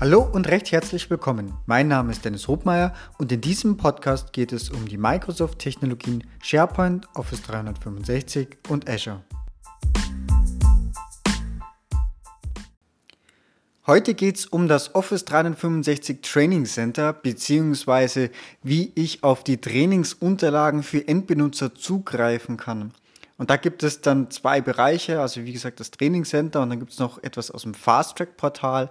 Hallo und recht herzlich willkommen. Mein Name ist Dennis Hobmeier und in diesem Podcast geht es um die Microsoft-Technologien SharePoint, Office 365 und Azure. Heute geht es um das Office 365 Training Center bzw. wie ich auf die Trainingsunterlagen für Endbenutzer zugreifen kann. Und da gibt es dann zwei Bereiche, also wie gesagt das Training Center und dann gibt es noch etwas aus dem Fast Track Portal.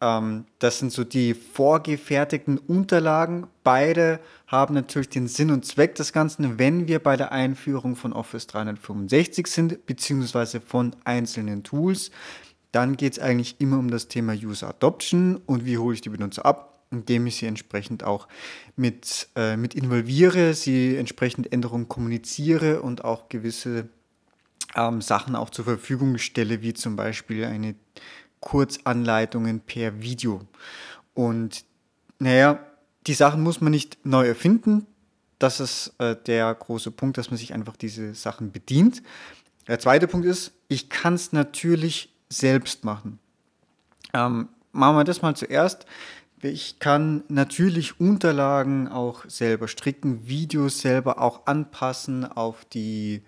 Ähm, das sind so die vorgefertigten Unterlagen. Beide haben natürlich den Sinn und Zweck des Ganzen, wenn wir bei der Einführung von Office 365 sind, beziehungsweise von einzelnen Tools. Dann geht es eigentlich immer um das Thema User Adoption und wie hole ich die Benutzer ab, indem ich sie entsprechend auch mit, äh, mit involviere, sie entsprechend Änderungen kommuniziere und auch gewisse ähm, Sachen auch zur Verfügung stelle, wie zum Beispiel eine Kurzanleitungen per Video. Und naja, die Sachen muss man nicht neu erfinden. Das ist äh, der große Punkt, dass man sich einfach diese Sachen bedient. Der zweite Punkt ist, ich kann es natürlich selbst machen. Ähm, machen wir das mal zuerst. Ich kann natürlich Unterlagen auch selber stricken, Videos selber auch anpassen auf die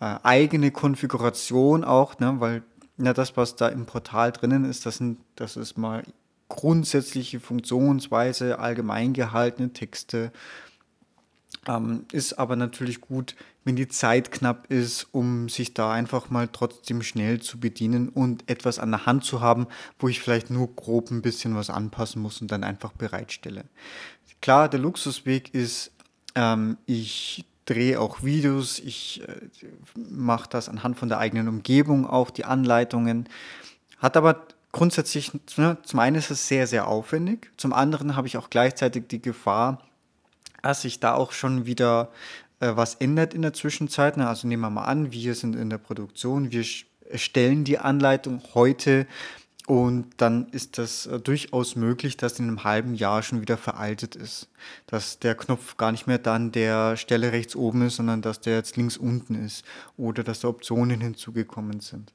äh, eigene Konfiguration auch, ne, weil ja, das, was da im Portal drinnen ist, das, sind, das ist mal grundsätzliche Funktionsweise, allgemein gehaltene Texte. Ähm, ist aber natürlich gut, wenn die Zeit knapp ist, um sich da einfach mal trotzdem schnell zu bedienen und etwas an der Hand zu haben, wo ich vielleicht nur grob ein bisschen was anpassen muss und dann einfach bereitstelle. Klar, der Luxusweg ist, ähm, ich drehe auch Videos, ich äh, mache das anhand von der eigenen Umgebung auch, die Anleitungen. Hat aber grundsätzlich, ne, zum einen ist es sehr, sehr aufwendig, zum anderen habe ich auch gleichzeitig die Gefahr, dass sich da auch schon wieder äh, was ändert in der Zwischenzeit. Ne? Also nehmen wir mal an, wir sind in der Produktion, wir stellen die Anleitung heute und dann ist das äh, durchaus möglich, dass in einem halben Jahr schon wieder veraltet ist. Dass der Knopf gar nicht mehr dann der Stelle rechts oben ist, sondern dass der jetzt links unten ist. Oder dass da Optionen hinzugekommen sind.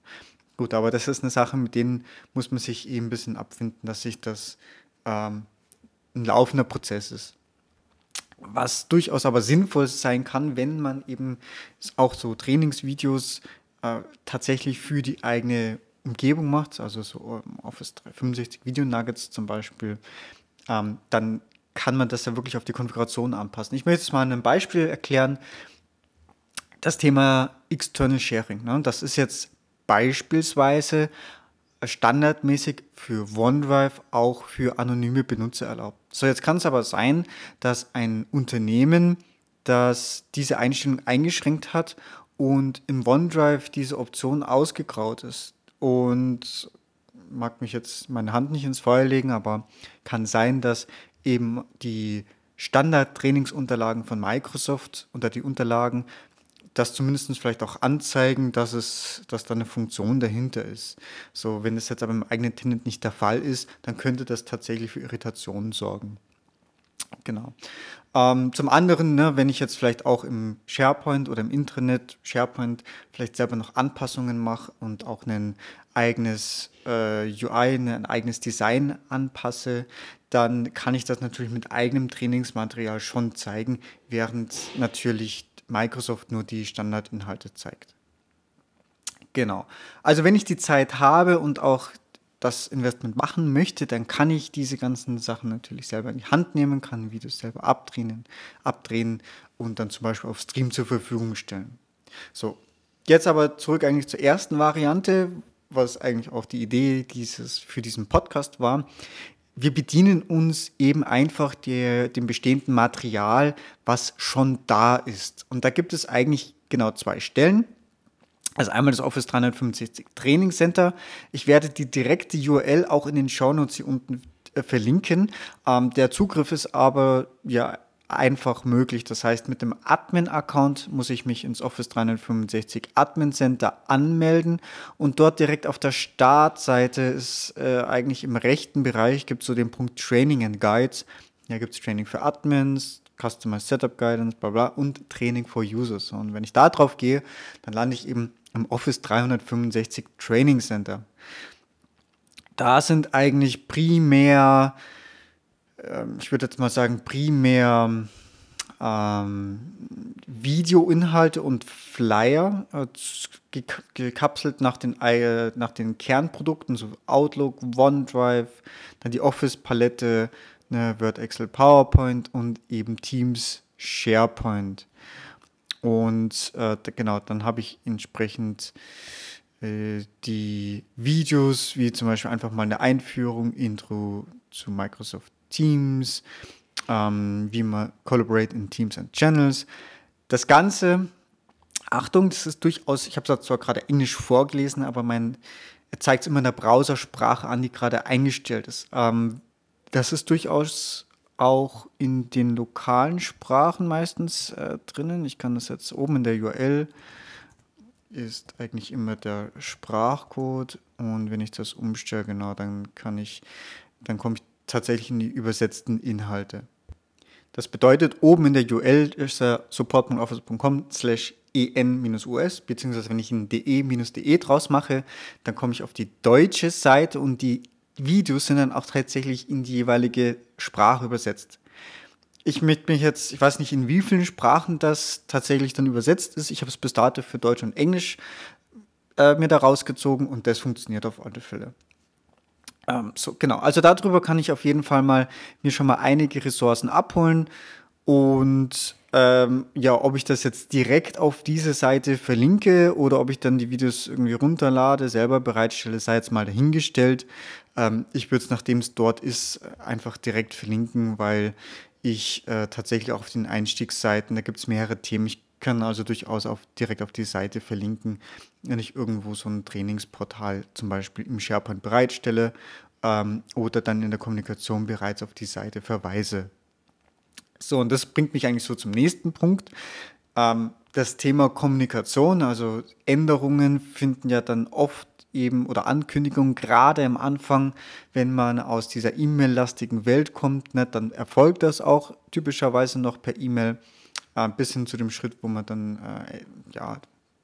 Gut, aber das ist eine Sache, mit denen muss man sich eben ein bisschen abfinden, dass sich das ähm, ein laufender Prozess ist. Was durchaus aber sinnvoll sein kann, wenn man eben auch so Trainingsvideos äh, tatsächlich für die eigene Umgebung macht, also so ähm, Office 365 Video Nuggets zum Beispiel, ähm, dann kann man das ja wirklich auf die Konfiguration anpassen. Ich möchte jetzt mal ein Beispiel erklären. Das Thema External Sharing. Ne? Das ist jetzt beispielsweise standardmäßig für OneDrive auch für anonyme Benutzer erlaubt. So, jetzt kann es aber sein, dass ein Unternehmen, das diese Einstellung eingeschränkt hat und im OneDrive diese Option ausgegraut ist und mag mich jetzt meine Hand nicht ins Feuer legen, aber kann sein, dass eben die Standard-Trainingsunterlagen von Microsoft oder die Unterlagen das zumindest vielleicht auch anzeigen, dass es, dass da eine Funktion dahinter ist. So, wenn es jetzt aber im eigenen Tenant nicht der Fall ist, dann könnte das tatsächlich für Irritationen sorgen. Genau. Ähm, zum anderen, ne, wenn ich jetzt vielleicht auch im SharePoint oder im Intranet SharePoint vielleicht selber noch Anpassungen mache und auch ein eigenes äh, UI, ne, ein eigenes Design anpasse, dann kann ich das natürlich mit eigenem Trainingsmaterial schon zeigen, während natürlich Microsoft nur die Standardinhalte zeigt. Genau. Also wenn ich die Zeit habe und auch das Investment machen möchte, dann kann ich diese ganzen Sachen natürlich selber in die Hand nehmen, kann Videos selber abdrehen, abdrehen und dann zum Beispiel auf Stream zur Verfügung stellen. So, jetzt aber zurück eigentlich zur ersten Variante, was eigentlich auch die Idee dieses, für diesen Podcast war. Wir bedienen uns eben einfach dem bestehenden Material, was schon da ist. Und da gibt es eigentlich genau zwei Stellen. Also einmal das Office 365 Training Center. Ich werde die direkte URL auch in den Shownotes hier unten äh, verlinken. Ähm, der Zugriff ist aber ja einfach möglich. Das heißt, mit dem Admin-Account muss ich mich ins Office 365 Admin Center anmelden und dort direkt auf der Startseite ist äh, eigentlich im rechten Bereich gibt es so den Punkt Training and Guides. Hier gibt es Training für Admins, Customized Setup Guidance, bla bla und Training for Users. Und wenn ich da drauf gehe, dann lande ich eben im Office 365 Training Center. da sind eigentlich primär, ähm, ich würde jetzt mal sagen, primär ähm, Videoinhalte und Flyer äh, gekapselt nach den, äh, nach den Kernprodukten, so Outlook, OneDrive, dann die Office-Palette, ne, Word, Excel, PowerPoint und eben Teams, SharePoint. Und äh, genau, dann habe ich entsprechend äh, die Videos, wie zum Beispiel einfach mal eine Einführung, Intro zu Microsoft Teams, ähm, wie man collaborate in Teams and Channels. Das Ganze, Achtung, das ist durchaus, ich habe es zwar gerade Englisch vorgelesen, aber mein, er zeigt es immer in der Browsersprache an, die gerade eingestellt ist. Ähm, das ist durchaus auch in den lokalen Sprachen meistens äh, drinnen. Ich kann das jetzt oben in der URL ist eigentlich immer der Sprachcode und wenn ich das umstelle, genau, dann kann ich, dann komme ich tatsächlich in die übersetzten Inhalte. Das bedeutet, oben in der URL ist der support.office.com slash en-us, beziehungsweise wenn ich ein de-de -de draus mache, dann komme ich auf die deutsche Seite und die Videos sind dann auch tatsächlich in die jeweilige Sprache übersetzt. Ich möchte mich jetzt, ich weiß nicht, in wie vielen Sprachen das tatsächlich dann übersetzt ist. Ich habe es bis dato für Deutsch und Englisch äh, mir da rausgezogen und das funktioniert auf alle Fälle. Ähm, so, genau, also darüber kann ich auf jeden Fall mal mir schon mal einige Ressourcen abholen und ähm, ja, ob ich das jetzt direkt auf diese Seite verlinke oder ob ich dann die Videos irgendwie runterlade, selber bereitstelle, sei jetzt mal dahingestellt. Ähm, ich würde es, nachdem es dort ist, einfach direkt verlinken, weil ich äh, tatsächlich auch auf den Einstiegsseiten, da gibt es mehrere Themen. Ich kann also durchaus auf, direkt auf die Seite verlinken, wenn ich irgendwo so ein Trainingsportal zum Beispiel im SharePoint bereitstelle ähm, oder dann in der Kommunikation bereits auf die Seite verweise. So, und das bringt mich eigentlich so zum nächsten Punkt. Ähm, das Thema Kommunikation, also Änderungen finden ja dann oft eben oder Ankündigungen gerade am Anfang, wenn man aus dieser E-Mail-lastigen Welt kommt, ne, dann erfolgt das auch typischerweise noch per E-Mail äh, bis hin zu dem Schritt, wo man dann äh, ja,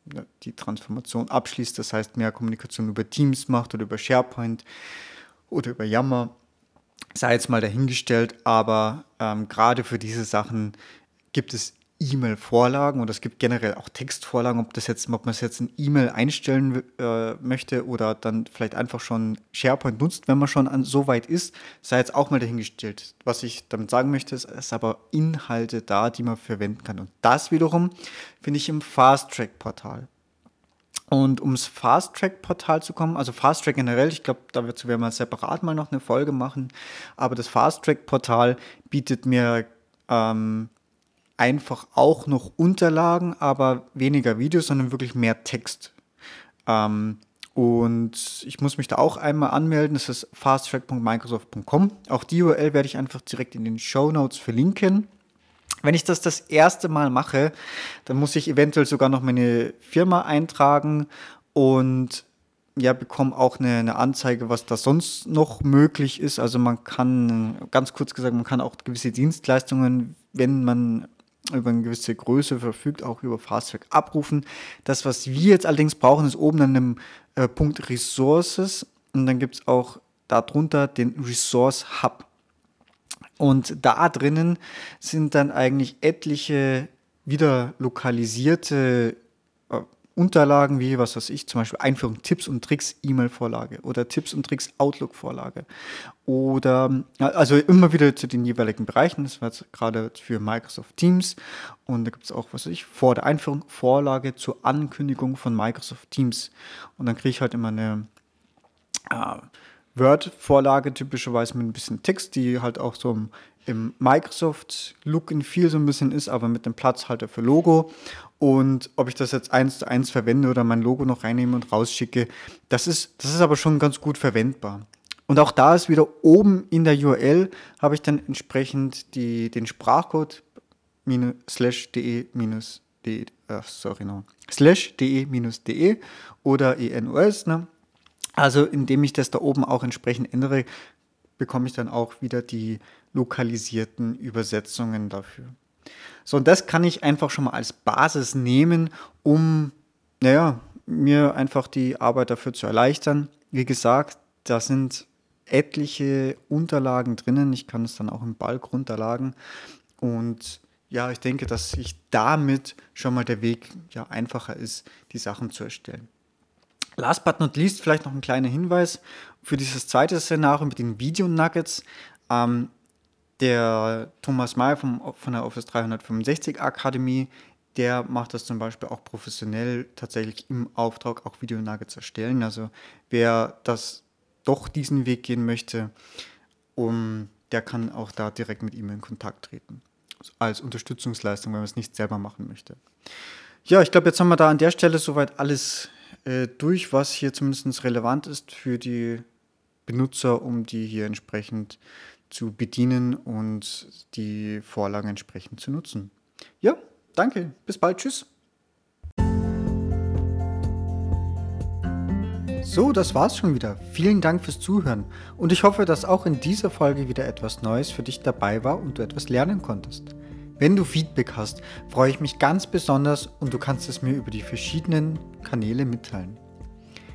ne, die Transformation abschließt, das heißt mehr Kommunikation über Teams macht oder über SharePoint oder über Yammer. Sei jetzt mal dahingestellt, aber ähm, gerade für diese Sachen gibt es E-Mail-Vorlagen und es gibt generell auch Textvorlagen, ob, das jetzt, ob man es jetzt in E-Mail einstellen äh, möchte oder dann vielleicht einfach schon SharePoint nutzt, wenn man schon an, so weit ist, sei jetzt auch mal dahingestellt. Was ich damit sagen möchte, ist, es aber Inhalte da, die man verwenden kann. Und das wiederum finde ich im Fast-Track-Portal. Und ums Fast-Track-Portal zu kommen, also Fast-Track generell, ich glaube, dazu werden wir separat mal noch eine Folge machen, aber das Fast-Track-Portal bietet mir ähm, einfach auch noch Unterlagen, aber weniger Videos, sondern wirklich mehr Text. Ähm, und ich muss mich da auch einmal anmelden. Das ist fasttrack.microsoft.com. Auch die URL werde ich einfach direkt in den Show Notes verlinken. Wenn ich das das erste Mal mache, dann muss ich eventuell sogar noch meine Firma eintragen und ja, bekomme auch eine, eine, Anzeige, was da sonst noch möglich ist. Also man kann, ganz kurz gesagt, man kann auch gewisse Dienstleistungen, wenn man über eine gewisse Größe verfügt, auch über Fasttrack abrufen. Das, was wir jetzt allerdings brauchen, ist oben an dem äh, Punkt Resources und dann gibt es auch darunter den Resource Hub. Und da drinnen sind dann eigentlich etliche wieder lokalisierte Unterlagen wie, was weiß ich, zum Beispiel Einführung Tipps und Tricks E-Mail-Vorlage oder Tipps und Tricks Outlook-Vorlage. Oder also immer wieder zu den jeweiligen Bereichen. Das war jetzt gerade für Microsoft Teams. Und da gibt es auch, was weiß ich, vor der Einführung Vorlage zur Ankündigung von Microsoft Teams. Und dann kriege ich halt immer eine äh, Word-Vorlage typischerweise mit ein bisschen Text, die halt auch so im, im Microsoft-Look and Feel so ein bisschen ist, aber mit dem Platzhalter für Logo. Und ob ich das jetzt eins zu eins verwende oder mein Logo noch reinnehme und rausschicke, das ist, das ist aber schon ganz gut verwendbar. Und auch da ist wieder oben in der URL habe ich dann entsprechend die, den Sprachcode slash de minus de, äh, sorry, no, slash de minus de oder enus, ne? Also indem ich das da oben auch entsprechend ändere, bekomme ich dann auch wieder die lokalisierten Übersetzungen dafür. So, und das kann ich einfach schon mal als Basis nehmen, um, naja, mir einfach die Arbeit dafür zu erleichtern. Wie gesagt, da sind etliche Unterlagen drinnen. Ich kann es dann auch im Balk runterladen. Und ja, ich denke, dass sich damit schon mal der Weg ja einfacher ist, die Sachen zu erstellen. Last but not least vielleicht noch ein kleiner Hinweis für dieses zweite Szenario mit den Video-Nuggets. Ähm, der Thomas May vom, von der Office 365 Akademie, der macht das zum Beispiel auch professionell tatsächlich im Auftrag auch Video-Nuggets erstellen. Also wer das doch diesen Weg gehen möchte, um, der kann auch da direkt mit ihm in Kontakt treten. Als Unterstützungsleistung, wenn man es nicht selber machen möchte. Ja, ich glaube, jetzt haben wir da an der Stelle soweit alles äh, durch, was hier zumindest relevant ist für die Benutzer, um die hier entsprechend zu bedienen und die Vorlagen entsprechend zu nutzen. Ja, danke. Bis bald. Tschüss. So, das war's schon wieder. Vielen Dank fürs Zuhören und ich hoffe, dass auch in dieser Folge wieder etwas Neues für dich dabei war und du etwas lernen konntest. Wenn du Feedback hast, freue ich mich ganz besonders und du kannst es mir über die verschiedenen Kanäle mitteilen.